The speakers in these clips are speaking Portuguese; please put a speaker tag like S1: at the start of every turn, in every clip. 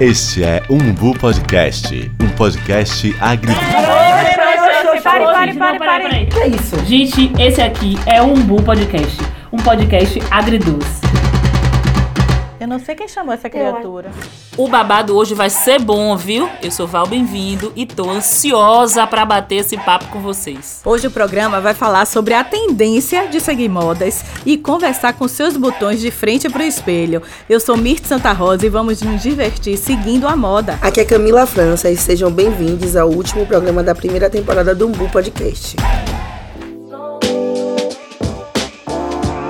S1: Este é Umbu Podcast, um podcast agri...
S2: Pare, pare, pare, pare.
S3: Que é isso?
S2: Gente, esse aqui é o Umbu Podcast, um podcast agridoce.
S3: Eu não sei quem chamou essa criatura.
S2: O babado hoje vai ser bom, viu? Eu sou Val Bem-vindo e tô ansiosa pra bater esse papo com vocês.
S3: Hoje o programa vai falar sobre a tendência de seguir modas e conversar com seus botões de frente pro espelho. Eu sou Mirth Santa Rosa e vamos nos divertir seguindo a moda.
S4: Aqui é Camila França e sejam bem-vindos ao último programa da primeira temporada do Umbu Podcast.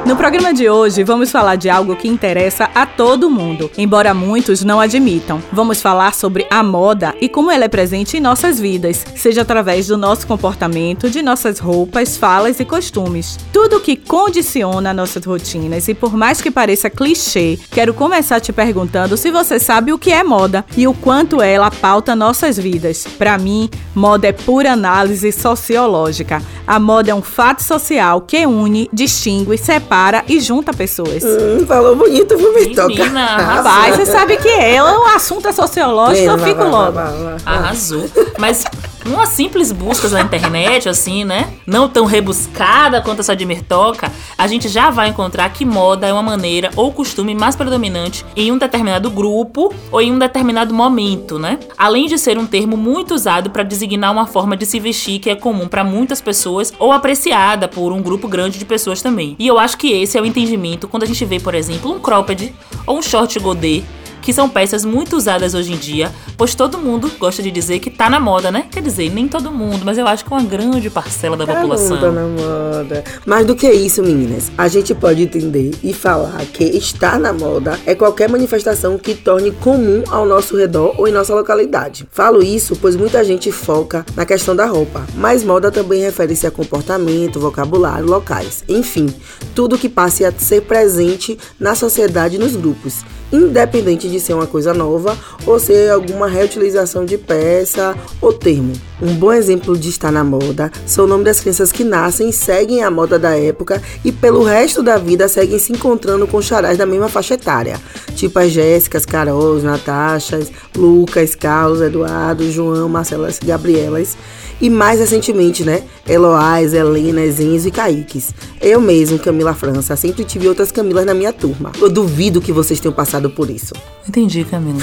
S3: No programa de hoje, vamos falar de algo que interessa a todo mundo, embora muitos não admitam. Vamos falar sobre a moda e como ela é presente em nossas vidas, seja através do nosso comportamento, de nossas roupas, falas e costumes. Tudo que condiciona nossas rotinas e por mais que pareça clichê, quero começar te perguntando se você sabe o que é moda e o quanto ela pauta nossas vidas. Para mim, moda é pura análise sociológica. A moda é um fato social que une, distingue, separa e junta pessoas.
S4: Hum, falou bonito, viu, Vitor?
S2: Menina,
S3: Rapaz, você sabe que é, o assunto é sociológico, eu fico logo.
S2: Arrasou. Mas uma simples busca na internet, assim, né? Não tão rebuscada quanto essa de Mirtoca, a gente já vai encontrar que moda é uma maneira ou costume mais predominante em um determinado grupo ou em um determinado momento, né? Além de ser um termo muito usado para designar uma forma de se vestir que é comum para muitas pessoas ou apreciada por um grupo grande de pessoas também. E eu acho que esse é o entendimento quando a gente vê, por exemplo, um cropped ou um short godê que são peças muito usadas hoje em dia, pois todo mundo gosta de dizer que tá na moda, né? Quer dizer, nem todo mundo, mas eu acho que uma grande parcela da população.
S4: Tá na moda. Mais do que isso, meninas, a gente pode entender e falar que estar na moda é qualquer manifestação que torne comum ao nosso redor ou em nossa localidade. Falo isso pois muita gente foca na questão da roupa, mas moda também refere-se a comportamento, vocabulário, locais, enfim, tudo que passe a ser presente na sociedade e nos grupos independente de ser uma coisa nova ou ser alguma reutilização de peça ou termo. Um bom exemplo de estar na moda são o nome das crianças que nascem, seguem a moda da época e pelo resto da vida seguem se encontrando com charais da mesma faixa etária, tipo as Jéssicas, Carols, Natachas, Lucas, Carlos, Eduardo, João, Marcelas, Gabrielas e mais recentemente, né, Eloás, Helenas, Enzo e Kaiques. Eu mesmo, Camila França, sempre tive outras Camilas na minha turma. Eu duvido que vocês tenham passado por isso.
S2: Entendi, Camila.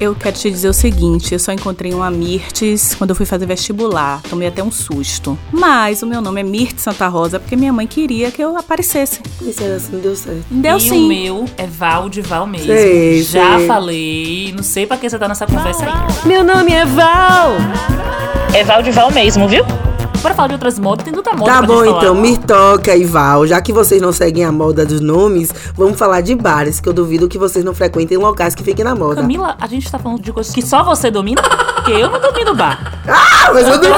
S3: Eu quero te dizer o seguinte, eu só encontrei uma Mirtes quando eu fui fazer vestibular. Tomei até um susto. Mas o meu nome é Mirtes Santa Rosa porque minha mãe queria que eu aparecesse.
S4: Isso era assim, deu certo.
S3: Deu
S2: e
S3: sim.
S2: o meu é Val de Val mesmo.
S4: Sei,
S2: Já
S4: sei.
S2: falei, não sei pra que você tá nessa conversa aí.
S3: Meu nome é Val.
S2: É Val de Val mesmo, viu? Bora falar de outras modas, tem tanta moda
S4: Tá
S2: pra
S4: bom
S2: gente
S4: então,
S2: falar.
S4: Mirtoca e Val, já que vocês não seguem a moda dos nomes, vamos falar de bares, que eu duvido que vocês não frequentem locais que fiquem na moda.
S2: Camila, a gente tá falando de coisas que só você domina, porque eu não domino bar.
S4: Ah, mas eu duvido!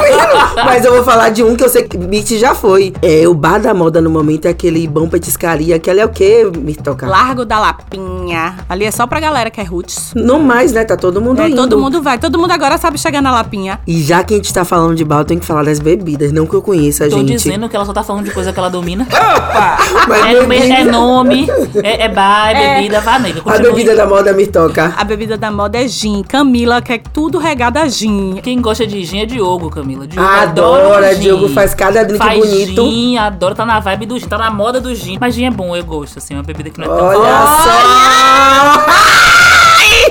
S4: mas eu vou falar de um que eu sei que Mirti já foi. É, o bar da moda no momento é aquele bom petiscaria, que ali é o quê, Mirtoca?
S3: Largo da Lapinha. Ali é só pra galera que é roots.
S4: Não mais, né? Tá todo mundo
S3: É,
S4: indo.
S3: todo mundo vai, todo mundo agora sabe chegar na Lapinha.
S4: E já que a gente tá falando de bar, eu tenho que falar das bebidas, não que eu conheça,
S2: Tô
S4: gente.
S2: dizendo que ela só tá falando de coisa que ela domina.
S4: Mas
S2: É, é nome, é, é bar, é bebida, vá nega.
S4: A bebida da moda, Mirtoca.
S3: A bebida da moda é gin. Camila quer tudo regado a gin.
S2: Quem gosta de gin é Diogo, Camila. Diogo
S4: Adora,
S2: gin.
S4: Diogo faz cada drink
S2: faz
S4: bonito.
S2: gin, adora, tá na vibe do gin, tá na moda do gin. Mas gin é bom, eu gosto, assim, é uma bebida que não é tão
S4: Olha só!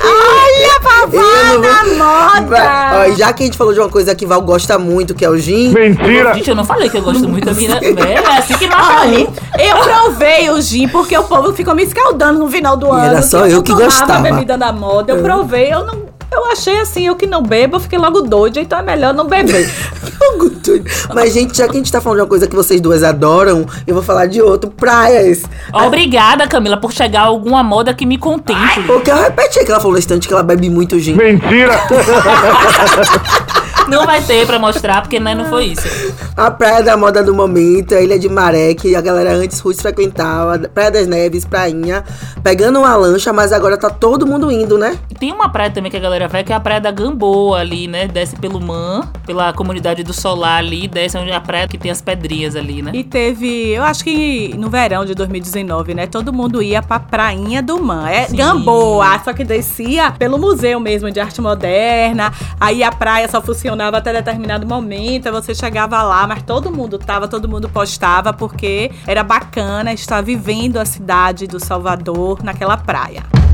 S3: Olha,
S4: Eu
S3: da
S4: vou-
S3: moda!
S4: Ó, já que a gente falou de uma coisa que Val gosta muito, que é o gin.
S2: Gente, eu não falei que eu gosto muito da mina. É assim que mata
S3: Olha, eu provei o gin porque o povo ficou me escaldando no final do
S4: E
S3: ano.
S4: era só eu
S3: não
S4: que
S3: tomava
S4: gostava.
S3: bebida da moda. Eu provei, eu não. Eu achei assim, eu que não bebo, eu fiquei logo doida, então é melhor não beber.
S4: Mas, gente, já que a gente tá falando de uma coisa que vocês duas adoram, eu vou falar de outro, praias.
S2: Obrigada, Camila, por chegar a alguma moda que me contemple.
S4: Porque eu repeti que ela falou no instante que ela bebe muito gin.
S5: Mentira!
S2: Não vai ter pra mostrar, porque né, não foi isso.
S4: A praia da moda do momento, a Ilha de Maré, que a galera antes Ruiz frequentava, Praia das Neves, Prainha, pegando uma lancha, mas agora tá todo mundo indo, né?
S2: Tem uma praia também que a galera vai, que é a praia da Gamboa ali, né? Desce pelo Man, pela comunidade do Solar ali, desce onde é a praia que tem as pedrinhas ali, né?
S3: E teve, eu acho que no verão de 2019, né? Todo mundo ia pra Prainha do Man. É
S2: Sim.
S3: Gamboa, só que descia pelo museu mesmo de arte moderna. Aí a praia só funcionava até determinado momento. Você chegava lá, mas todo mundo tava, todo mundo postava, porque era bacana estar vivendo a cidade do Salvador naquela praia.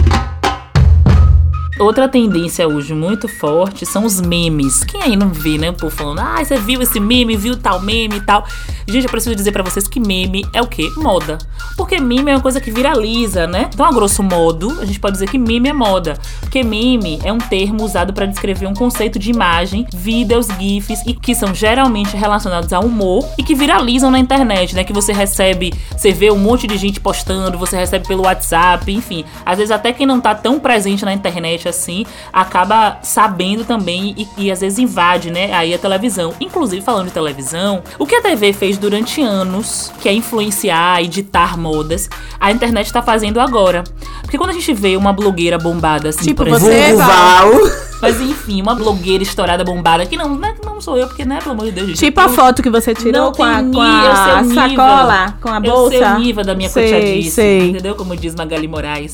S2: Outra tendência hoje muito forte são os memes. Quem aí não vê, né? O povo falando, ah, você viu esse meme, viu tal meme e tal. Gente, eu preciso dizer pra vocês que meme é o quê? Moda. Porque meme é uma coisa que viraliza, né? Então, a grosso modo, a gente pode dizer que meme é moda. Porque meme é um termo usado pra descrever um conceito de imagem, vídeos, gifs, e que são geralmente relacionados ao humor e que viralizam na internet, né? Que você recebe, você vê um monte de gente postando, você recebe pelo WhatsApp, enfim. Às vezes até quem não tá tão presente na internet assim, acaba sabendo também e, e às vezes invade, né, aí a televisão. Inclusive, falando de televisão, o que a TV fez durante anos, que é influenciar e ditar modas, a internet tá fazendo agora. Porque quando a gente vê uma blogueira bombada assim,
S3: Tipo,
S2: por
S3: você-
S2: exemplo,
S3: Val.
S2: Mas enfim, uma blogueira estourada bombada, que não, né, não sou eu, porque né, pelo amor de Deus, gente.
S3: Tipo a foto que você tirou
S2: Não
S3: com a, com a sacola, com a bolsa.
S2: Eu sei o nível da minha
S3: Sei,
S2: cotiadice,
S3: sei.
S2: entendeu? Como diz Magali Moraes.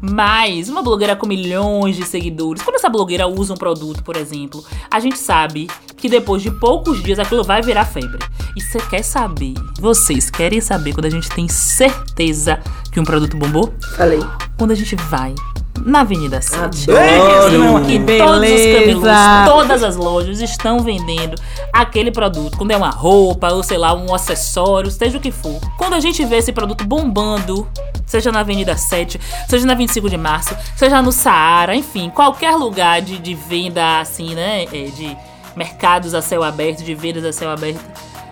S2: Mas uma blogueira com milhões de seguidores, quando essa blogueira usa um produto, por exemplo, a gente sabe que depois de poucos dias aquilo vai virar febre. E você quer saber? Vocês querem saber quando a gente tem certeza que um produto bombou?
S4: Falei.
S2: Quando a gente vai na Avenida 7.
S4: Adoro.
S3: Que
S2: E todos os
S3: beleza.
S2: camelôs, todas as lojas estão vendendo aquele produto. Quando é uma roupa, ou sei lá, um acessório, seja o que for. Quando a gente vê esse produto bombando, seja na Avenida 7, seja na 25 de março, seja no Saara, enfim, qualquer lugar de, de venda assim, né? é, De mercados a céu aberto, de vendas a céu aberto.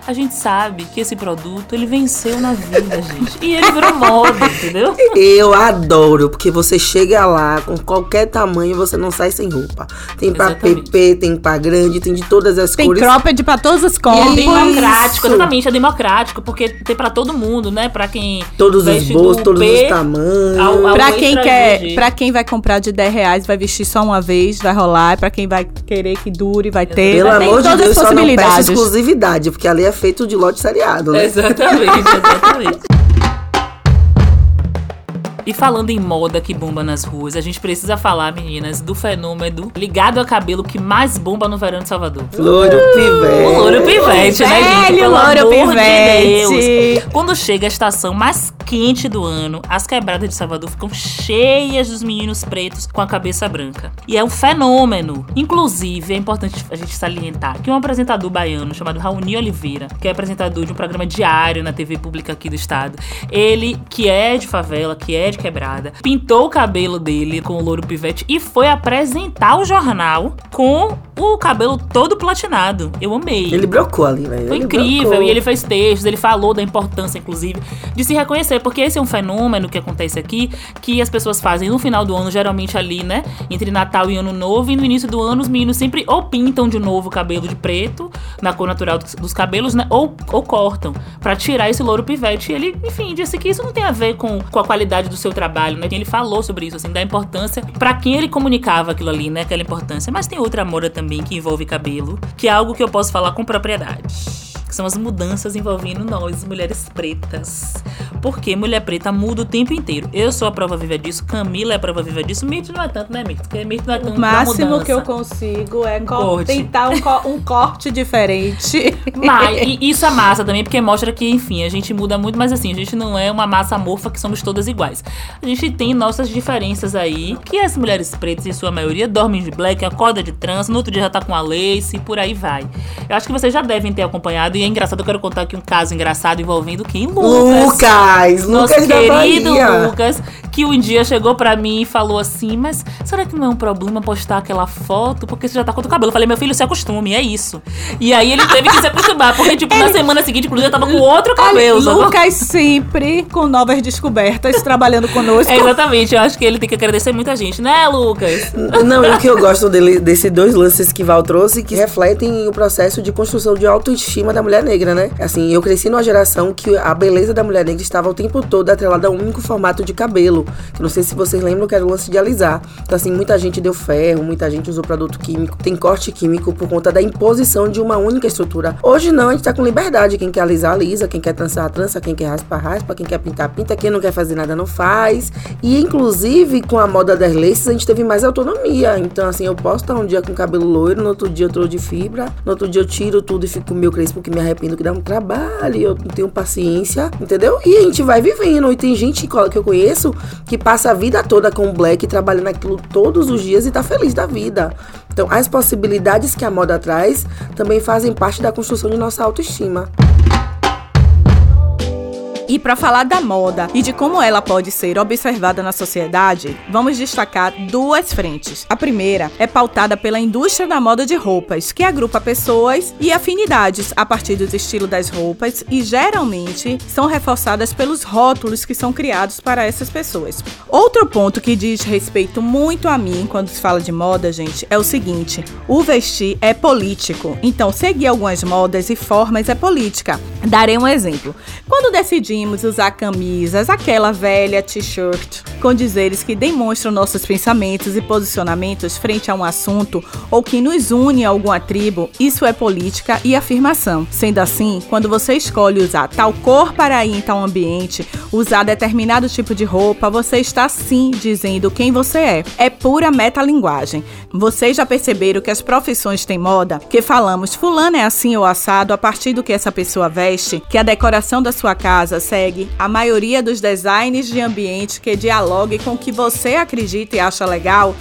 S2: A gente sabe que esse produto ele venceu na vida, gente. E ele virou moda, entendeu?
S4: Eu adoro, porque você chega lá com qualquer tamanho você não sai sem roupa. Tem pra. PP, tem pra grande, tem de todas as
S3: Tem
S4: cores.
S3: cropped pra todos os
S2: E é democrático,
S4: Isso.
S2: exatamente, é democrático, porque tem pra todo mundo, né? Pra quem.
S4: Todos os bolsos, todos
S2: P
S4: os tamanhos.
S2: ao- ao
S3: Pra quem quer,
S2: GG.
S3: para quem vai comprar de 10 reais, vai vestir só uma vez, vai rolar. Pra quem vai querer que dure, vai ter.
S4: Pelo
S3: tem
S4: amor de
S3: todas
S4: Deus,
S3: as
S4: só não exclusividade, porque ali é feito de lote seriado, né?
S2: Exatamente, exatamente. E falando em moda que bomba nas ruas, a gente precisa falar, meninas, do fenômeno ligado a cabelo que mais bomba no verão de Salvador.
S4: Louro pivete.
S2: O louro pivete, né, gente?
S3: Velho
S2: Pelo
S3: louro
S2: amor de
S3: pivete.
S2: Deus. Quando chega a estação mais quente do ano, as quebradas de Salvador ficam cheias dos meninos pretos com a cabeça branca. E é um fenômeno. Inclusive, é importante a gente salientar que um apresentador baiano chamado Raoni Oliveira, que é apresentador de um programa diário na TV pública aqui do estado, ele, que é de favela, que é de quebrada, pintou o cabelo dele com o louro pivete e foi apresentar o jornal com o cabelo todo platinado. Eu amei.
S4: Ele brocou ali, velho.
S2: Foi
S4: Ele
S2: incrível,
S4: brocou.
S2: e ele fez textos, ele falou da importância, inclusive, de se reconhecer, porque esse é um fenômeno que acontece aqui, que as pessoas fazem no final do ano, geralmente ali, né, entre Natal e Ano Novo, e no início do ano os meninos sempre ou pintam de novo o cabelo de preto, na cor natural dos, cabelos, né, ou, ou cortam, pra tirar esse louro pivete. E ele, enfim, disse que isso não tem a ver com, com a qualidade do seu trabalho, né, ele falou sobre isso, assim, da importância pra quem ele comunicava aquilo ali, né, aquela importância. Mas tem outra moda também que envolve cabelo, que é algo que eu posso falar com propriedade que são as mudanças envolvendo nós, mulheres pretas. Porque mulher preta muda o tempo inteiro. Eu sou a prova viva disso, Camila é a prova viva disso, Mirto não é tanto, né, Mirto? Porque Mirto não é tanto
S3: O máximo que eu consigo é co-
S2: corte.
S3: tentar um, co- um corte diferente.
S2: Mas, e isso é massa também, porque mostra que, enfim, a gente muda muito, mas assim, a gente não é uma massa amorfa que somos todas iguais. A gente tem nossas diferenças aí, que as mulheres pretas, em sua maioria, dormem de black, acorda de trans, no outro dia já tá com a lace e por aí vai. Eu acho que vocês já devem ter acompanhado, e é engraçado, eu quero contar aqui um caso engraçado envolvendo quem? Lucas.
S4: Lucas,
S2: Nosso
S4: Lucas da
S2: querido
S4: Bahia.
S2: Lucas, que um dia chegou pra mim e falou assim: Mas será que não é um problema postar aquela foto? Porque você já tá com o cabelo. Eu falei: Meu filho, se acostume, é isso. E aí ele teve que se acostumar, porque, tipo, na semana seguinte, inclusive, eu tava com outro cabelo. sacou?
S3: Lucas sempre com novas descobertas, trabalhando conosco.
S2: É, exatamente, eu acho que ele tem que agradecer muita gente, né, Lucas?
S4: Não, e o que eu gosto dele, desses dois lances que Val trouxe, que refletem o processo de construção de autoestima da mulher negra, né? Assim, eu cresci numa geração que a beleza da mulher negra estava o tempo todo atrelada a um único formato de cabelo. Que não sei se vocês lembram que era o lance de alisar. Então, assim, muita gente deu ferro, muita gente usou produto químico, tem corte químico por conta da imposição de uma única estrutura. Hoje não, a gente tá com liberdade. Quem quer alisar, alisa. Quem quer trançar, trança. Quem quer raspar, raspa. Quem quer pintar, pinta. Quem não quer fazer nada, não faz. E, inclusive, com a moda das laces, a gente teve mais autonomia. Então, assim, eu posso estar um dia com cabelo loiro, no outro dia eu tô de fibra, no outro dia eu tiro tudo e fico com meu crespo, porque me arrependo que dá um trabalho, eu não tenho paciência, entendeu? E a gente vai vivendo. E tem gente que eu conheço que passa a vida toda com black, trabalhando aquilo todos os dias e tá feliz da vida. Então, as possibilidades que a moda traz também fazem parte da construção de nossa autoestima.
S3: E para falar da moda e de como ela pode ser observada na sociedade, vamos destacar duas frentes. A primeira é pautada pela indústria da moda de roupas, que agrupa pessoas e afinidades a partir do estilo das roupas e geralmente são reforçadas pelos rótulos que são criados para essas pessoas. Outro ponto que diz respeito muito a mim quando se fala de moda, gente, é o seguinte: o vestir é político. Então, seguir algumas modas e formas é política. Darei um exemplo. Quando decidi decidimos usar camisas, aquela velha t-shirt, com dizeres que demonstram nossos pensamentos e posicionamentos frente a um assunto ou que nos une a alguma tribo, isso é política e afirmação. Sendo assim, quando você escolhe usar tal cor para ir em tal ambiente, usar determinado tipo de roupa, você está sim dizendo quem você é. É pura metalinguagem. Vocês já perceberam que as profissões têm moda? Que falamos fulano é assim ou assado a partir do que essa pessoa veste? Que a decoração da sua casa segue a maioria dos designs de ambiente que dialogue com o que você acredita e acha legal,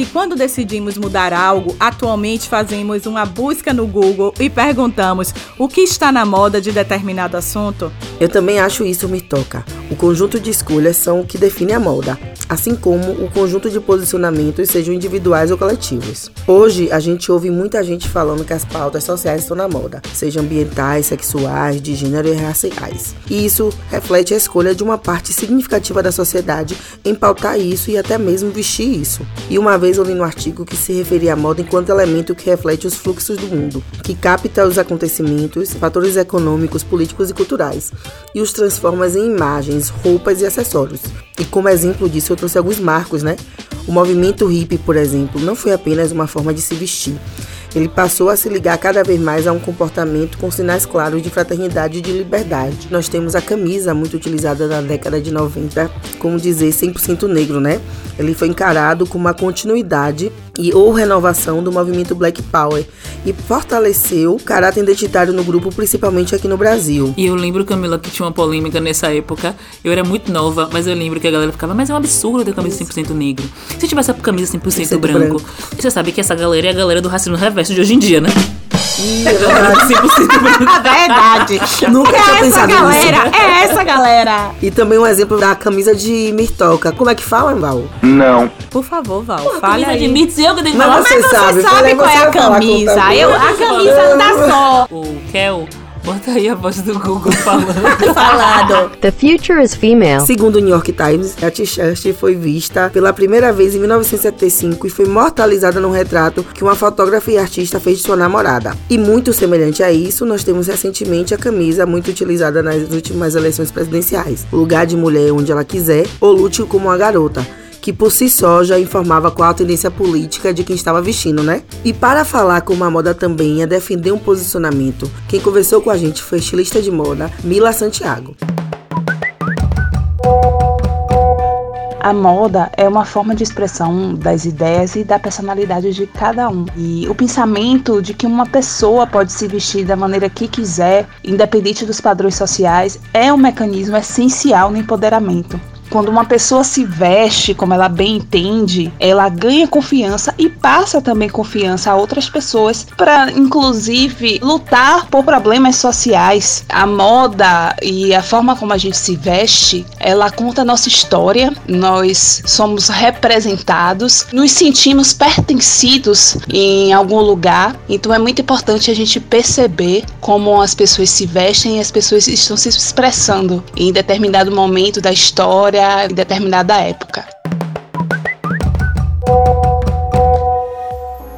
S3: que quando decidimos mudar algo, atualmente fazemos uma busca no Google e perguntamos o que está na moda de determinado assunto?
S4: Eu também acho isso me toca. O conjunto de escolhas são o que define a moda, assim como o conjunto de posicionamentos, sejam individuais ou coletivos. Hoje, a gente ouve muita gente falando que as pautas sociais estão na moda, sejam ambientais, sexuais, de gênero e raciais. E isso reflete a escolha de uma parte significativa da sociedade em pautar isso e até mesmo vestir isso. E uma vez eu li no artigo que se referia à moda enquanto elemento que reflete os fluxos do mundo, que capta os acontecimentos, fatores econômicos, políticos e culturais, e os transforma em imagens, roupas e acessórios. E como exemplo disso, eu trouxe alguns marcos, né? O movimento hippie, por exemplo, não foi apenas uma forma de se vestir. Ele passou a se ligar cada vez mais a um comportamento com sinais claros de fraternidade e de liberdade. Nós temos a camisa, muito utilizada na década de 90, como dizer 100% negro, né? Ele foi encarado como uma continuidade e ou renovação do movimento Black Power e fortaleceu o caráter identitário no grupo, principalmente aqui no Brasil.
S2: E eu lembro, Camila, que tinha uma polêmica nessa época. Eu era muito nova, mas eu lembro que a galera ficava, mas é um absurdo ter camisa 100% negro. Se tivesse a camisa 100%,
S4: 100%
S2: branco,
S4: branco.
S2: você sabe que essa galera é a galera do racismo reverso de hoje em dia, né?
S4: Ih, é verdade.
S2: 100% branco.
S3: Verdade.
S4: Nunca
S3: é
S4: tinha
S3: essa
S4: pensado
S3: galera,
S4: nisso.
S3: é essa galera.
S4: E também um exemplo da camisa de Mirtoca. Como é que fala, Val?
S3: Por favor, Val, fale
S2: Camisa
S3: aí.
S2: de Mitz, eu que tenho que
S4: Mas
S2: falar.
S4: você
S3: Mas você
S4: sabe,
S3: sabe, qual é a
S4: o
S3: camisa.
S4: Tabu.
S3: Eu, a camisa não dá só.
S2: O Kel, bota aí a voz do Google falando.
S3: Falado.
S5: The future is female.
S4: Segundo o New York Times, a t-shirt foi vista pela primeira vez em 1975 e foi mortalizada num retrato que uma fotógrafa e artista fez de sua namorada. E muito semelhante a isso, nós temos recentemente a camisa muito utilizada nas últimas eleições presidenciais. Lugar de mulher onde ela quiser ou lute como uma garota. Que por si só já informava qual a tendência política de quem estava vestindo, né? E para falar como a moda também é defender um posicionamento, quem conversou com a gente foi a estilista de moda Mila Santiago.
S6: A moda é uma forma de expressão das ideias e da personalidade de cada um. E o pensamento de que uma pessoa pode se vestir da maneira que quiser, independente dos padrões sociais, é um mecanismo essencial no empoderamento. Quando uma pessoa se veste como ela bem entende, ela ganha confiança e passa também confiança a outras pessoas para, inclusive, lutar por problemas sociais. A moda e a forma como a gente se veste, ela conta a nossa história. Nós somos representados, nos sentimos pertencidos em algum lugar. Então é muito importante a gente perceber como as pessoas se vestem e as pessoas estão se expressando em determinado momento da história, em determinada época.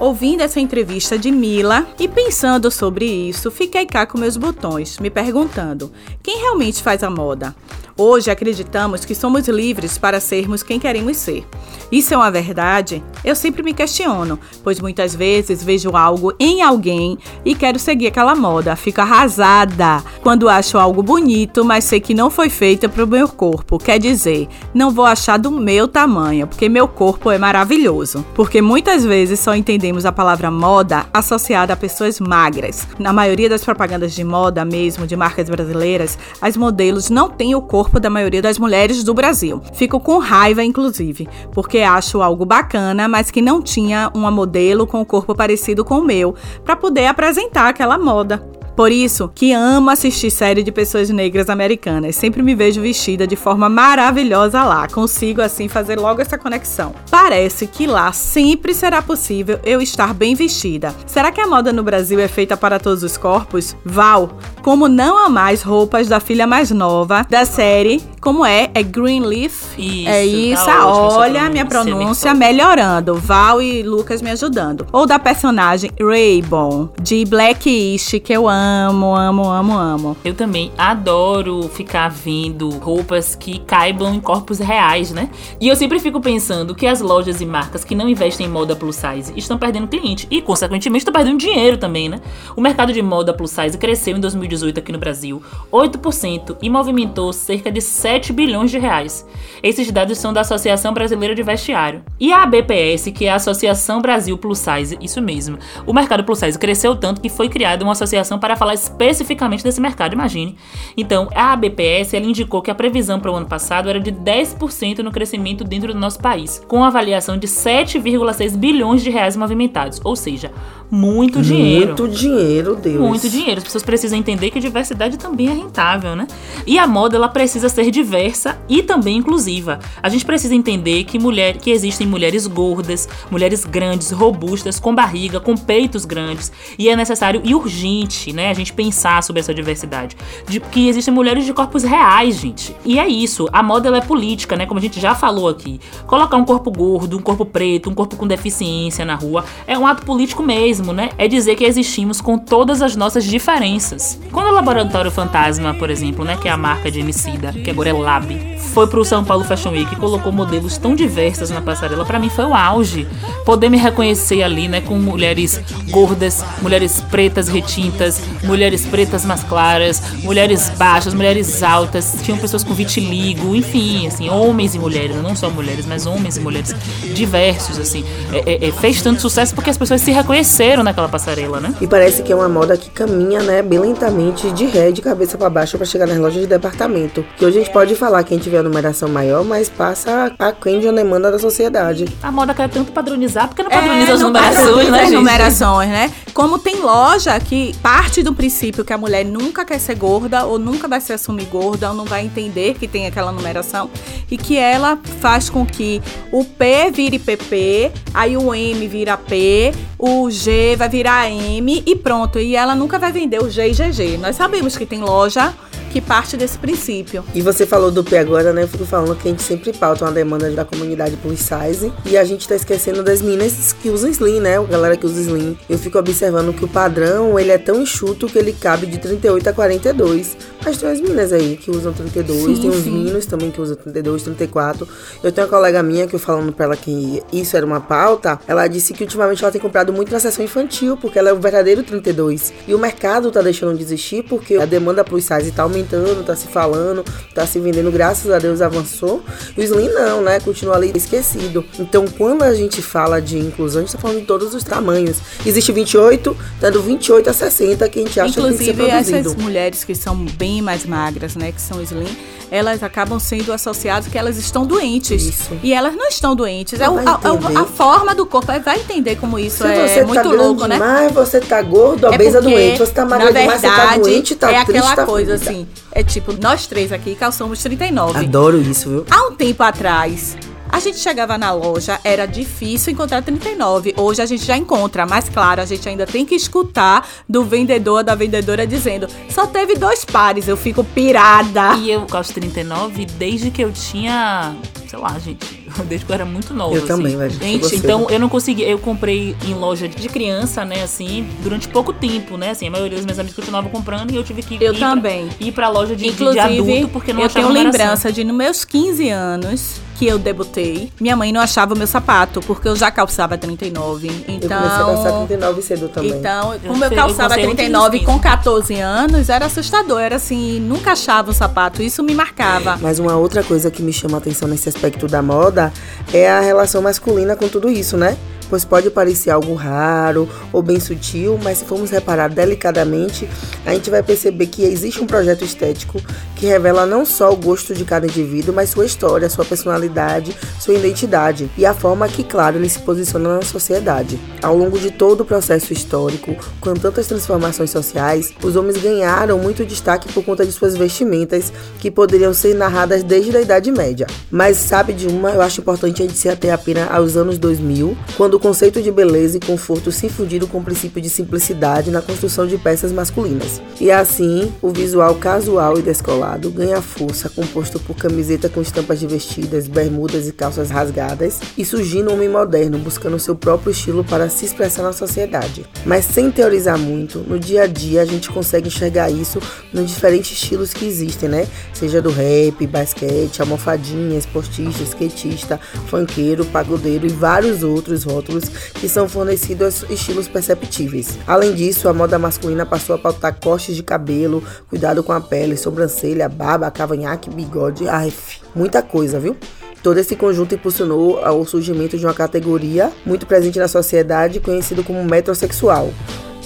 S3: Ouvindo essa entrevista de Mila e pensando sobre isso, fiquei cá com meus botões, me perguntando: quem realmente faz a moda? Hoje acreditamos que somos livres para sermos quem queremos ser. Isso é uma verdade? Eu sempre me questiono, pois muitas vezes vejo algo em alguém e quero seguir aquela moda. Fico arrasada quando acho algo bonito, mas sei que não foi feita para o meu corpo. Quer dizer, não vou achar do meu tamanho, porque meu corpo é maravilhoso. Porque muitas vezes só entendemos a palavra moda associada a pessoas magras. Na maioria das propagandas de moda, mesmo de marcas brasileiras, as modelos não têm o corpo da maioria das mulheres do Brasil. Fico com raiva, inclusive, porque acho algo bacana, mas que não tinha uma modelo com o corpo parecido com o meu para poder apresentar aquela moda. Por isso que amo assistir série de pessoas negras americanas. Sempre me vejo vestida de forma maravilhosa lá. Consigo assim fazer logo essa conexão. Parece que lá sempre será possível eu estar bem vestida. Será que a moda no Brasil é feita para todos os corpos? Val, como não há mais roupas da filha mais nova da série, como é? É Greenleaf?
S2: Isso,
S3: é
S2: tá
S3: isso.
S2: essa
S3: olha, minha
S2: pronúncia,
S3: melhorando. Val e Lucas me ajudando. Ou da personagem Raybon, de Black East, que eu amo, amo, amo, amo.
S2: Eu também adoro ficar vendo roupas que caibam em corpos reais, né? E eu sempre fico pensando que as lojas e marcas que não investem em moda plus size estão perdendo cliente e, consequentemente, estão perdendo dinheiro também, né? O mercado de moda plus size cresceu em 2018 aqui no Brasil 8% e movimentou cerca de 7 bilhões de reais. Esses dados são da Associação Brasileira de Vestiário. E a ABPS, que é a Associação Brasil Plus Size, isso mesmo. O mercado plus size cresceu tanto que foi criada uma associação para falar especificamente desse mercado, imagine. Então, a ABPS ela indicou que a previsão para o ano passado era de 10% no crescimento dentro do nosso país, com avaliação de 7,6 bilhões de reais movimentados, ou seja, muito dinheiro.
S4: Muito dinheiro, Deus.
S2: Muito dinheiro. As pessoas precisam entender que a diversidade também é rentável, né? E a moda ela precisa ser diversa e também inclusiva. A gente precisa entender que mulher, que existem mulheres gordas, mulheres grandes, robustas, com barriga, com peitos grandes, e é necessário e urgente, né, a gente pensar sobre essa diversidade, de que existem mulheres de corpos reais, gente. E é isso. A moda ela é política, né? Como a gente já falou aqui. Colocar um corpo gordo, um corpo preto, um corpo com deficiência na rua é um ato político mesmo, né? É dizer que existimos com todas as nossas diferenças. Quando o Laboratório Fantasma, por exemplo, né, que é a marca de Emicida, que agora é Lab, foi pro São Paulo Fashion Week e colocou modelos tão diversas na passarela, pra mim foi o auge. Poder me reconhecer ali, né, com mulheres gordas, mulheres pretas retintas, mulheres pretas mais claras, mulheres baixas, mulheres altas, tinham pessoas com vitiligo, enfim, assim, homens e mulheres, não só mulheres, mas homens e mulheres diversos, assim. É, é, é, fez tanto sucesso porque as pessoas se reconheceram naquela passarela, né?
S4: E parece que é uma moda que caminha, né, bem lentamente, de ré, de cabeça pra baixo, pra chegar nas lojas de departamento. Que hoje a gente pode falar quem tiver a numeração maior, mas passa aquém de uma demanda da sociedade.
S2: A moda quer tanto padronizar, porque não padroniza
S3: É,
S2: as
S3: não
S2: numerações,
S3: padroniza
S2: né,
S3: as
S2: gente?
S3: numerações, né? Como tem loja que parte do princípio que a mulher nunca quer ser gorda ou nunca vai se assumir gorda ou não vai entender que tem aquela numeração e que ela faz com que o P vire PP, aí o M vira P, o G vai virar M e pronto. E ela nunca vai vender o G e GG. Nós sabemos que tem loja que parte desse princípio.
S4: E você falou do P agora, né? Eu fico falando que a gente sempre pauta uma demanda da comunidade plus size. E a gente tá esquecendo das meninas que usam slim, né? A galera que usa slim. Eu fico observando que o padrão, ele é tão enxuto que ele cabe de 38 a 42. Mas tem as meninas aí que usam 32,
S3: Sim,
S4: tem os
S3: sim.
S4: meninos também que usam 32, 34. Eu tenho uma colega minha que eu falando pra ela que isso era uma pauta, ela disse que ultimamente ela tem comprado muito na seção infantil, porque ela é o verdadeiro 32. E o mercado tá deixando de existir porque a demanda plus size tá aumentando, tá se falando, tá se vendendo, graças a Deus avançou. E o slim não, né? Continua ali esquecido. Então, quando a gente fala de inclusão, a gente tá falando de todos os tamanhos. Existe 28, 18, dando 28 a 60 que a gente acha que tem que ser
S3: Inclusive, essas mulheres que são bem mais magras, né, que são slim, elas acabam sendo associadas que elas estão doentes.
S4: Isso.
S3: E elas não estão doentes. É o- a, a- a forma do corpo. Vai entender como isso é
S4: você tá
S3: muito
S4: grande
S3: louco, né?
S4: demais, você tá gordo,
S3: É
S4: obesa,
S3: porque,
S4: doente. Você tá magro demais, você tá doente, tá
S3: é
S4: triste,
S3: aquela
S4: tá
S3: coisa assim. É tipo, nós três aqui calçamos 39.
S4: Adoro isso, viu?
S3: Há um tempo atrás, a gente chegava na loja, era difícil encontrar 39. Hoje a gente já encontra, mas claro, a gente ainda tem que escutar do vendedor, da vendedora dizendo: só teve dois pares, eu fico pirada.
S2: E eu calço 39 desde que eu tinha, sei lá, gente, desde que eu era muito nova.
S4: Eu
S2: assim.
S4: também, velho.
S2: Gente,
S4: Você,
S2: então
S4: né?
S2: eu não consegui, eu comprei em loja de criança, né, assim, durante pouco tempo, né, assim, a maioria dos meus amigos continuavam comprando e eu tive que
S3: Eu
S2: ir
S3: também.
S2: Pra, ir pra loja de, de
S3: Inclusive,
S2: adulto porque não
S3: eu
S2: achava
S3: tenho
S2: numeração.
S3: lembrança de nos meus 15 anos que eu debutei, minha mãe não achava o meu sapato, porque eu já calçava 39. Então,
S4: Eu comecei a calçar 39 cedo também.
S3: Então, como eu
S2: eu
S3: calçava
S2: passei muito
S3: 39
S2: nos
S3: com 14 anos, era assustador. Era assim, nunca achava um sapato. Isso me marcava.
S4: Mas uma outra coisa que me chama a atenção nesse aspecto da moda é a relação masculina com tudo isso, né? Pois pode parecer algo raro ou bem sutil, mas se formos reparar delicadamente, a gente vai perceber que existe um projeto estético que revela não só o gosto de cada indivíduo, mas sua história, sua personalidade, sua identidade e a forma que, claro, ele se posiciona na sociedade. Ao longo de todo o processo histórico, com tantas transformações sociais, os homens ganharam muito destaque por conta de suas vestimentas, que poderiam ser narradas desde a Idade Média. Mas sabe de uma, eu acho importante a gente se ater apenas aos anos 2000, quando conceito de beleza e conforto se fundiram com o princípio de simplicidade na construção de peças masculinas. E assim, o visual casual e descolado ganha força, composto por camiseta com estampas de vestidas, bermudas e calças rasgadas, e surgindo um homem moderno buscando seu próprio estilo para se expressar na sociedade. Mas sem teorizar muito, no dia a dia a gente consegue enxergar isso nos diferentes estilos que existem, né? Seja do rap, basquete, almofadinha, esportista, skatista, funkeiro, pagodeiro e vários outros rótulos que são fornecidos estilos perceptíveis. Além disso, a moda masculina passou a pautar cortes de cabelo, cuidado com a pele, sobrancelha, barba, cavanhaque, bigode, ai, fi, muita coisa, viu? Todo esse conjunto impulsionou ao surgimento de uma categoria muito presente na sociedade, conhecido como metrosexual.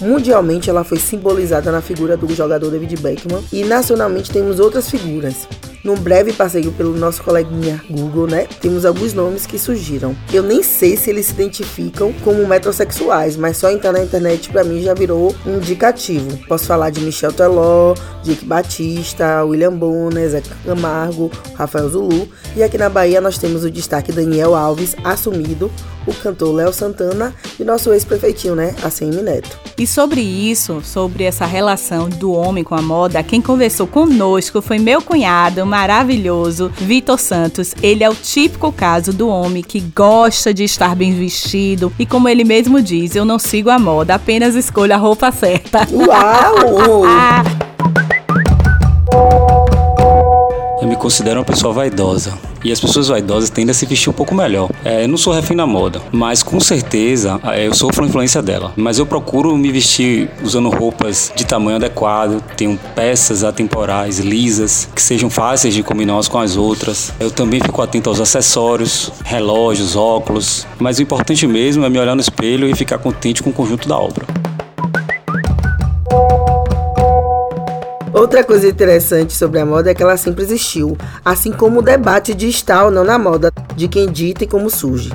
S4: Mundialmente, ela foi simbolizada na figura do jogador David Beckham e nacionalmente temos outras figuras. Num breve passeio pelo nosso coleguinha Google, né, temos alguns nomes que surgiram. Eu nem sei se eles se identificam como metrosexuais, mas só entrar na internet pra mim já virou um indicativo. Posso falar de Michel Teló, Dick Batista, William Bonner, Zé Camargo, Rafael Zulu. E aqui na Bahia nós temos o destaque Daniel Alves, assumido, o cantor Léo Santana e nosso ex-prefeitinho, né, ACM Neto.
S3: E sobre isso, sobre essa relação do homem com a moda, quem conversou conosco foi meu cunhado maravilhoso, Vitor Santos. Ele é o típico caso do homem que gosta de estar bem vestido e, como ele mesmo diz, eu não sigo a moda, apenas escolho a roupa certa.
S4: Uau!
S5: considero uma pessoa vaidosa. E as pessoas vaidosas tendem a se vestir um pouco melhor. É, eu não sou refém na moda, mas com certeza é, eu sofro a influência dela. Mas eu procuro me vestir usando roupas de tamanho adequado, tenho peças atemporais, lisas, que sejam fáceis de combinar umas com as outras. Eu também fico atento aos acessórios, relógios, óculos. Mas o importante mesmo é me olhar no espelho e ficar contente com o conjunto da obra.
S4: Outra coisa interessante sobre a moda é que ela sempre existiu, assim como o debate de estar ou não na moda, de quem dita e como surge.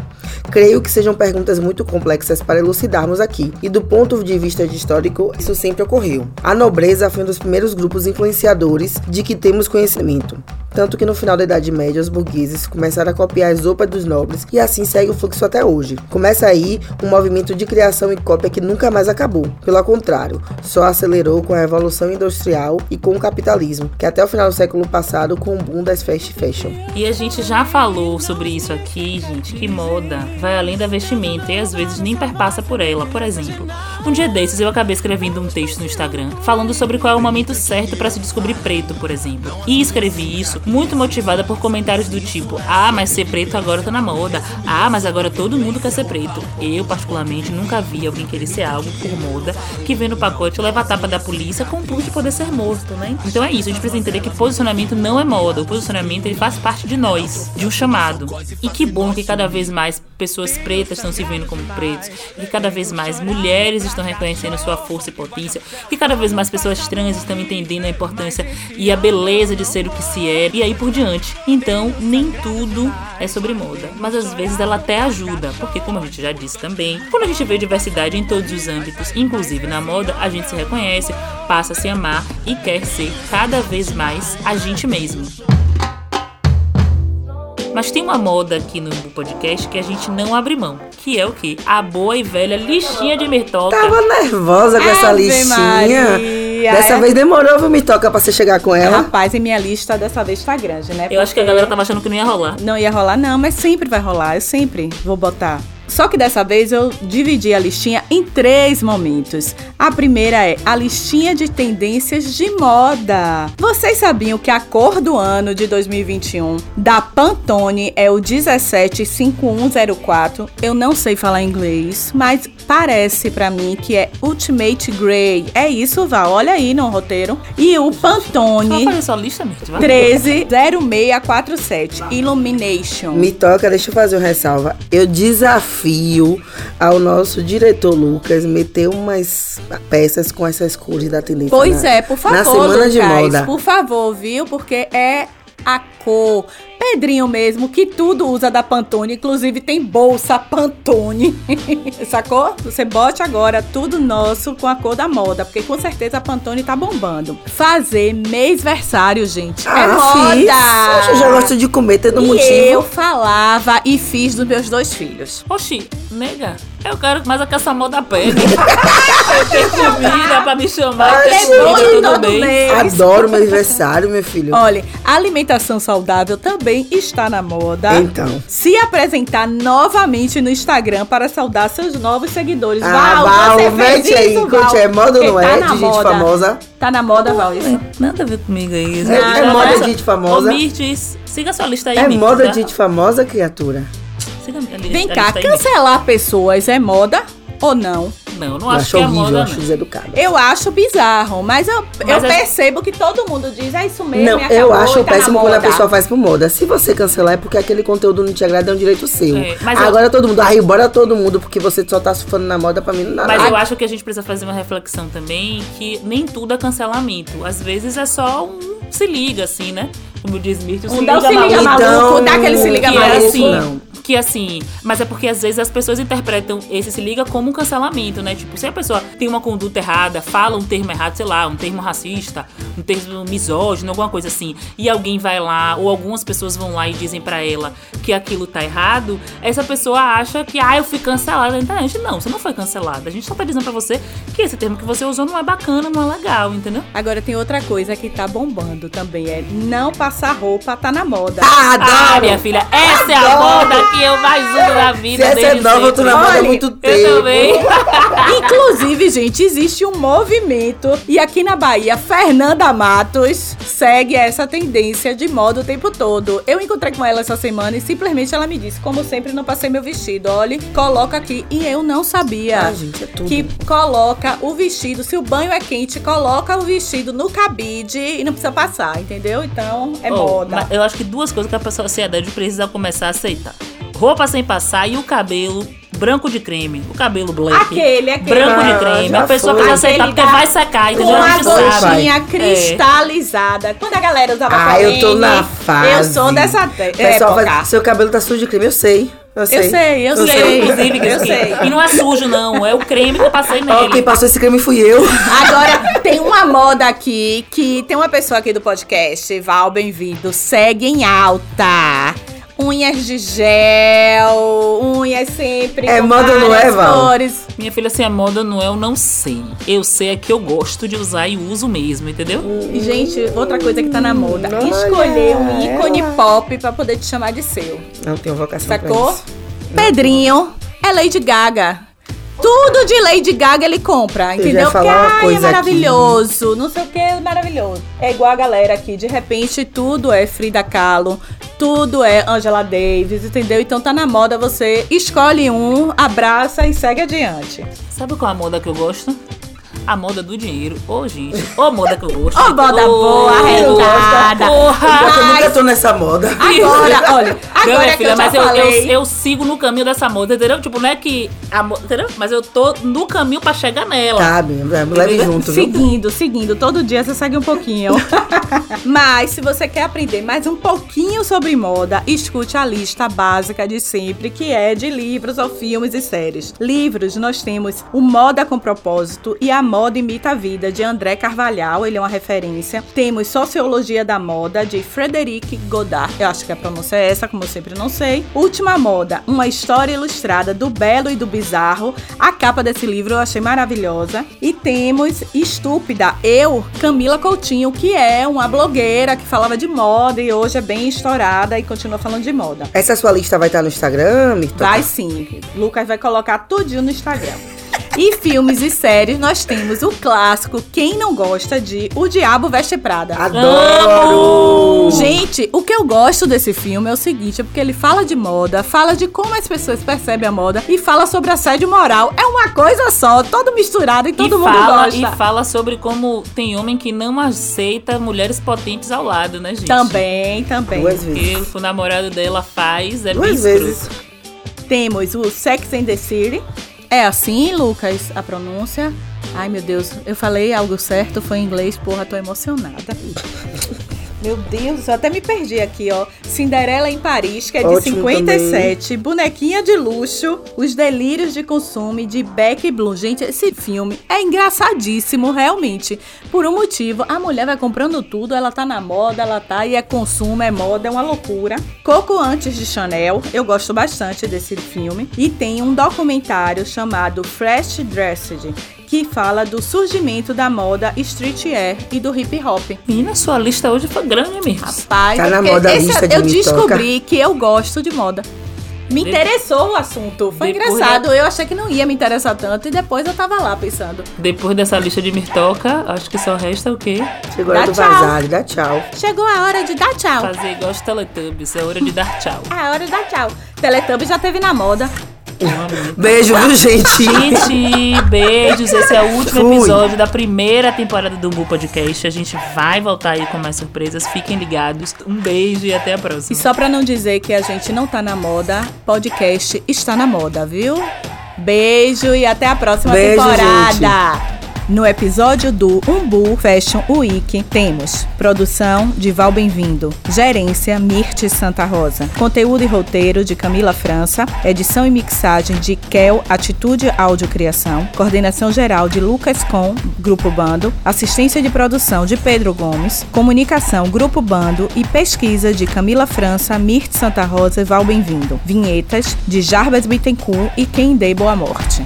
S4: Creio que sejam perguntas muito complexas para elucidarmos aqui, e do ponto de vista histórico, isso sempre ocorreu. A nobreza foi um dos primeiros grupos influenciadores de que temos conhecimento. Tanto que no final da Idade Média, os burgueses começaram a copiar as roupas dos nobres e assim segue o fluxo até hoje. Começa aí um movimento de criação e cópia que nunca mais acabou. Pelo contrário, só acelerou com a Revolução Industrial e com o capitalismo, que até o final do século passado com o boom das fast fashion.
S2: E a gente já falou sobre isso aqui, gente, que moda vai além da vestimenta e às vezes nem perpassa por ela. Por exemplo, um dia desses eu acabei escrevendo um texto no Instagram falando sobre qual é o momento certo para se descobrir preto, por exemplo. E escrevi isso muito motivada por comentários do tipo: "Ah, mas ser preto agora tá na moda. Ah, mas agora todo mundo quer ser preto". Eu, particularmente, nunca vi alguém querer ser algo por moda que vem no pacote leva a tapa da polícia com o plus de poder ser morto, né? Então é isso, a gente precisa entender que posicionamento não é moda. O posicionamento ele faz parte de nós, de um chamado. E que bom que cada vez mais pessoas pretas estão se vendo como pretos, que cada vez mais mulheres estão reconhecendo sua força e potência, que cada vez mais pessoas trans estão entendendo a importância e a beleza de ser o que se é, e aí por diante. Então, nem tudo é sobre moda, mas às vezes ela até ajuda, porque como a gente já disse também, quando a gente vê diversidade em todos os âmbitos, inclusive na moda, a gente se reconhece, passa a se amar e quer ser cada vez mais a gente mesmo. Mas tem uma moda aqui no podcast que a gente não abre mão, que é o quê? A boa e velha listinha de Mirtoca.
S4: Tava nervosa com essa
S3: Ave
S4: listinha.
S3: Maria,
S4: Dessa vez demorou, viu, me toca pra você chegar com ela.
S3: Rapaz, e minha lista dessa vez tá grande, né?
S2: Eu acho que a
S3: Porque
S2: galera tava achando que não ia rolar.
S3: Não ia rolar, não, mas sempre vai rolar. Eu sempre vou botar. Só que dessa vez eu dividi a listinha em três momentos. A primeira é a listinha de tendências de moda. Vocês sabiam que a cor do ano de 2021 da Pantone é o 175104? Eu não sei falar inglês, mas parece pra mim que é Ultimate Grey. É isso, Val. Olha aí no roteiro. E o Pantone
S2: fazer sua lista, Mirth? vai?
S3: 130647 Illumination.
S4: Me toca, deixa eu fazer uma ressalva. Eu desafio ao nosso diretor Lucas meter umas peças com essas cores da tendência.
S3: Pois
S4: na-
S3: é, por favor,
S4: Na semana de
S3: Lucas,
S4: moda.
S3: por favor, viu? Porque é a cor. Pedrinho mesmo, que tudo usa da Pantone, inclusive tem bolsa Pantone. Sacou? Você bote agora tudo nosso com a cor da moda, porque com certeza a Pantone tá bombando. Fazer mêsversário, gente. é
S4: Ah, fiz.
S3: moda!
S4: Eu já gosto de comer, tendo
S3: e
S4: motivo.
S3: eu falava e fiz dos meus dois filhos.
S2: Oxi, nega, eu quero mais é que essa moda pegue. eu tenho comida pra me chamar, eu
S3: É
S2: tenho comida todo
S3: todo
S2: mês.
S3: mês.
S4: Adoro meu aniversário, meu filho.
S3: Olha, a alimentação saudável também está na moda.
S4: Então.
S3: Se apresentar novamente no Instagram para saudar seus novos seguidores.
S4: Ah,
S3: Val,
S4: Val,
S3: você fez
S4: mete aí,
S3: isso,
S4: conte,
S3: Val?
S4: é moda ou não
S3: Porque
S4: é?
S3: tá
S4: De
S3: na
S4: gente
S3: moda.
S4: famosa?
S3: Tá na moda, Val, isso?
S2: Nada a ver comigo aí.
S4: É- é moda de gente famosa?
S2: Ô, Mirtes, siga sua lista aí,
S4: É
S2: Mirtes,
S4: moda
S2: tá?
S4: de gente famosa, criatura?
S3: Vem cá,
S2: lista
S3: cancelar pessoas é moda ou não?
S2: Não, não
S4: Eu
S2: acho
S4: acho
S2: que é
S4: horrível,
S2: moda,
S4: eu acho deseducado.
S3: Eu acho bizarro, mas eu,
S2: Mas
S3: eu
S2: é-
S3: percebo que todo mundo diz, é isso mesmo.
S4: Não,
S3: acabou,
S4: eu acho
S3: tá
S4: péssimo quando a pessoa faz por moda. Se você cancelar é porque aquele conteúdo não te agrada, é um direito seu.
S2: É, mas eu-
S4: Agora todo mundo, ai, bora todo mundo, porque você só tá surfando na moda pra mim não dá
S2: Mas
S4: nada.
S2: eu acho que a gente precisa fazer uma reflexão também que nem tudo é cancelamento. Às vezes é só um se liga, assim, né? Como diz Mirth, o
S3: Um dá o se liga
S2: maluco.
S3: maluco, dá aquele se liga
S2: que é
S3: maluco.
S2: assim,
S4: não.
S2: Que assim, mas é porque às vezes as pessoas interpretam esse se liga como um cancelamento, né? Tipo, se a pessoa tem uma conduta errada, fala um termo errado, sei lá, um termo racista, um termo misógino, alguma coisa assim, e alguém vai lá, ou algumas pessoas vão lá e dizem pra ela que aquilo tá errado, essa pessoa acha que, ah, eu fui cancelada na internet. Não, você não foi cancelada. A gente só tá dizendo pra você que esse termo que você usou não é bacana, não é legal, entendeu?
S3: Agora tem outra coisa que tá bombando também, é não passar roupa, tá na moda.
S4: Ah,
S2: Ah,
S4: adoro!
S2: minha filha, essa é a
S4: Adoro!
S2: moda que eu mais uso na
S4: Se
S2: vida.
S4: essa é nova, eu tô na
S2: sempre.
S4: moda há muito
S2: Eu
S4: tempo.
S2: também.
S3: Inclusive, gente, existe um movimento e aqui na Bahia, Fernanda Matos segue essa tendência de moda o tempo todo. Eu encontrei com ela essa semana e simplesmente ela me disse, como sempre, não passei meu vestido. Olha, coloca aqui. E eu não sabia.
S4: Ah, gente, é tudo.
S3: Que coloca o vestido, se o banho é quente, coloca o vestido no cabide e não precisa passar, entendeu? Então, é
S2: Oh,
S3: moda.
S2: Eu acho que duas coisas que a sociedade precisa começar a aceitar. Roupa sem passar e o cabelo branco de creme. O cabelo black.
S3: Aquele, aquele.
S2: Branco de
S4: Ah,
S2: creme.
S4: já
S2: A pessoa
S4: foi.
S2: precisa aceitar porque vai secar, entendeu?
S3: Com
S2: A sabe.
S3: gotinha
S2: É.
S3: cristalizada. Quando a galera usava
S4: Ah, eu tô na fase.
S3: Eu sou dessa
S4: Pessoal,
S3: época.
S4: faz- seu cabelo tá sujo de creme, eu sei. Eu sei.
S3: Eu sei, eu
S2: Eu sei,
S3: sei.
S2: inclusive, que
S3: eu sei.
S2: E não é sujo, não. É o creme que eu passei
S4: Ó,
S2: nele.
S4: quem passou esse creme fui eu.
S3: Agora, tem uma moda aqui que tem uma pessoa aqui do podcast, Val, bem-vindo, segue em alta. Unhas de gel, unhas sempre.
S4: É moda, não é, Val?
S2: Minha filha, se é moda ou não é, eu não sei. Eu sei é que eu gosto de usar e uso mesmo, entendeu?
S3: E, gente, outra coisa que tá na moda,
S4: Olha
S3: escolher um ícone
S4: ela.
S3: pop pra poder te chamar de seu.
S4: Não tenho vocação pra
S3: Sacou?
S4: isso.
S3: Pedrinho é Lady Gaga. Tudo de Lady Gaga ele compra,
S4: Eu
S3: entendeu? Porque ai, é
S4: coisa
S3: maravilhoso, não sei o que, é maravilhoso. É igual a galera aqui, de repente tudo é Frida Kahlo, tudo é Angela Davis, entendeu? Então tá na moda, você escolhe um, abraça e segue adiante.
S2: Sabe qual é a moda que eu gosto? A moda do dinheiro. Ô, gente, ô moda que eu gosto.
S3: Ô, moda boa, arretada.
S2: Porra!
S4: Eu
S3: Mas-
S4: nunca tô nessa moda.
S3: Agora, olha,
S2: Não,
S3: agora que eu
S2: filha,
S3: já
S2: mas eu, eu,
S3: falei...
S2: eu sigo no caminho dessa moda, entendeu? Tipo, não é que. A, entendeu? Mas eu tô no caminho pra chegar nela.
S4: Leve
S3: Tá
S4: junto, viu?
S3: Seguindo, seguindo. Todo dia você segue um pouquinho. Mas se você quer aprender mais um pouquinho sobre moda, escute a lista básica de sempre, que é de livros ou filmes e séries. Livros, nós temos o Moda com Propósito e A Moda Imita a Vida, de André Carvalhal, ele é uma referência. Temos Sociologia da Moda, de Frederic Godard, eu acho que a pronúncia é essa, como eu sempre não sei. Última Moda, uma história ilustrada do belo e do bizarro. A capa desse livro eu achei maravilhosa. E temos Estúpida, eu, Camila Coutinho, que é uma blogueira que falava de moda e hoje é bem estourada e continua falando de moda.
S4: Essa sua lista vai estar no Instagram, Mirton?
S3: Vai sim. Lucas vai colocar tudinho no Instagram. E filmes e séries, nós temos o clássico Quem Não Gosta de O Diabo Veste Prada.
S4: Adoro!
S3: Gente, o que eu gosto desse filme é o seguinte, é porque ele fala de moda, fala de como as pessoas percebem a moda e fala sobre assédio moral. É uma coisa só, todo misturado e todo
S2: e
S3: mundo
S2: fala,
S3: gosta.
S2: E fala sobre como tem homem que não aceita mulheres potentes ao lado, né, gente?
S3: Também, também.
S4: Duas vezes.
S2: Porque o namorado dela faz, é
S4: Duas
S2: bem
S4: vezes.
S3: Temos o Sex and the City. É assim, Lucas, a pronúncia? Ai, meu Deus, eu falei algo certo, foi em inglês, porra, tô emocionada. Meu Deus, céu, até me perdi aqui, ó. Cinderela em Paris, que é de
S4: Ótimo
S3: 57. Bonequinha de luxo. Os Delírios de Consumo de Beck Bloom. Gente, esse filme é engraçadíssimo, realmente. Por um motivo, a mulher vai comprando tudo, ela tá na moda, ela tá e é consumo, é moda, é uma loucura. Coco Antes de Chanel, eu gosto bastante desse filme. E tem um documentário chamado Fresh Dressed, que fala do surgimento da moda streetwear e do hip hop.
S2: Menina, sua lista hoje foi grande mesmo.
S3: Rapaz,
S4: Tá na moda
S3: esse-
S4: lista de
S3: eu descobri que eu gosto de moda. Me
S2: De-
S3: interessou o assunto. Foi
S2: Depois
S3: engraçado. Eu achei que não ia me interessar tanto e depois eu tava lá pensando.
S2: Depois dessa lista de Mirtoca, acho que só resta o quê?
S4: Chegou a hora do
S3: tchau.
S4: vazar, dá tchau.
S3: Chegou a hora de dar tchau.
S2: Fazer igual os Teletubbies, é hora de dar tchau.
S3: É a hora de dar tchau. Teletubbies já teve na moda.
S4: Beijo, viu, gente?
S2: Gente, beijos. Esse é o último
S4: Fui.
S2: episódio da primeira temporada do Bu Podcast. A gente vai voltar aí com mais surpresas. Fiquem ligados. Um beijo e até a
S3: E
S2: próxima.
S3: só pra não dizer que a gente não tá na moda, podcast está na moda, viu? Beijo e até a próxima
S4: Beijo,
S3: temporada. No episódio do Umbu Fashion Week, temos produção de Val Bem-vindo, gerência Mirte Santa Rosa, conteúdo e roteiro de Camila França, edição e mixagem de Kel Atitude Áudio Criação, coordenação geral de Lucas Com, Grupo Bando, assistência de produção de Pedro Gomes, comunicação Grupo Bando e pesquisa de Camila França, Mirte Santa Rosa e Val Bem-vindo, vinhetas de Jarbas Bittencourt e Quem Dei Boa Morte.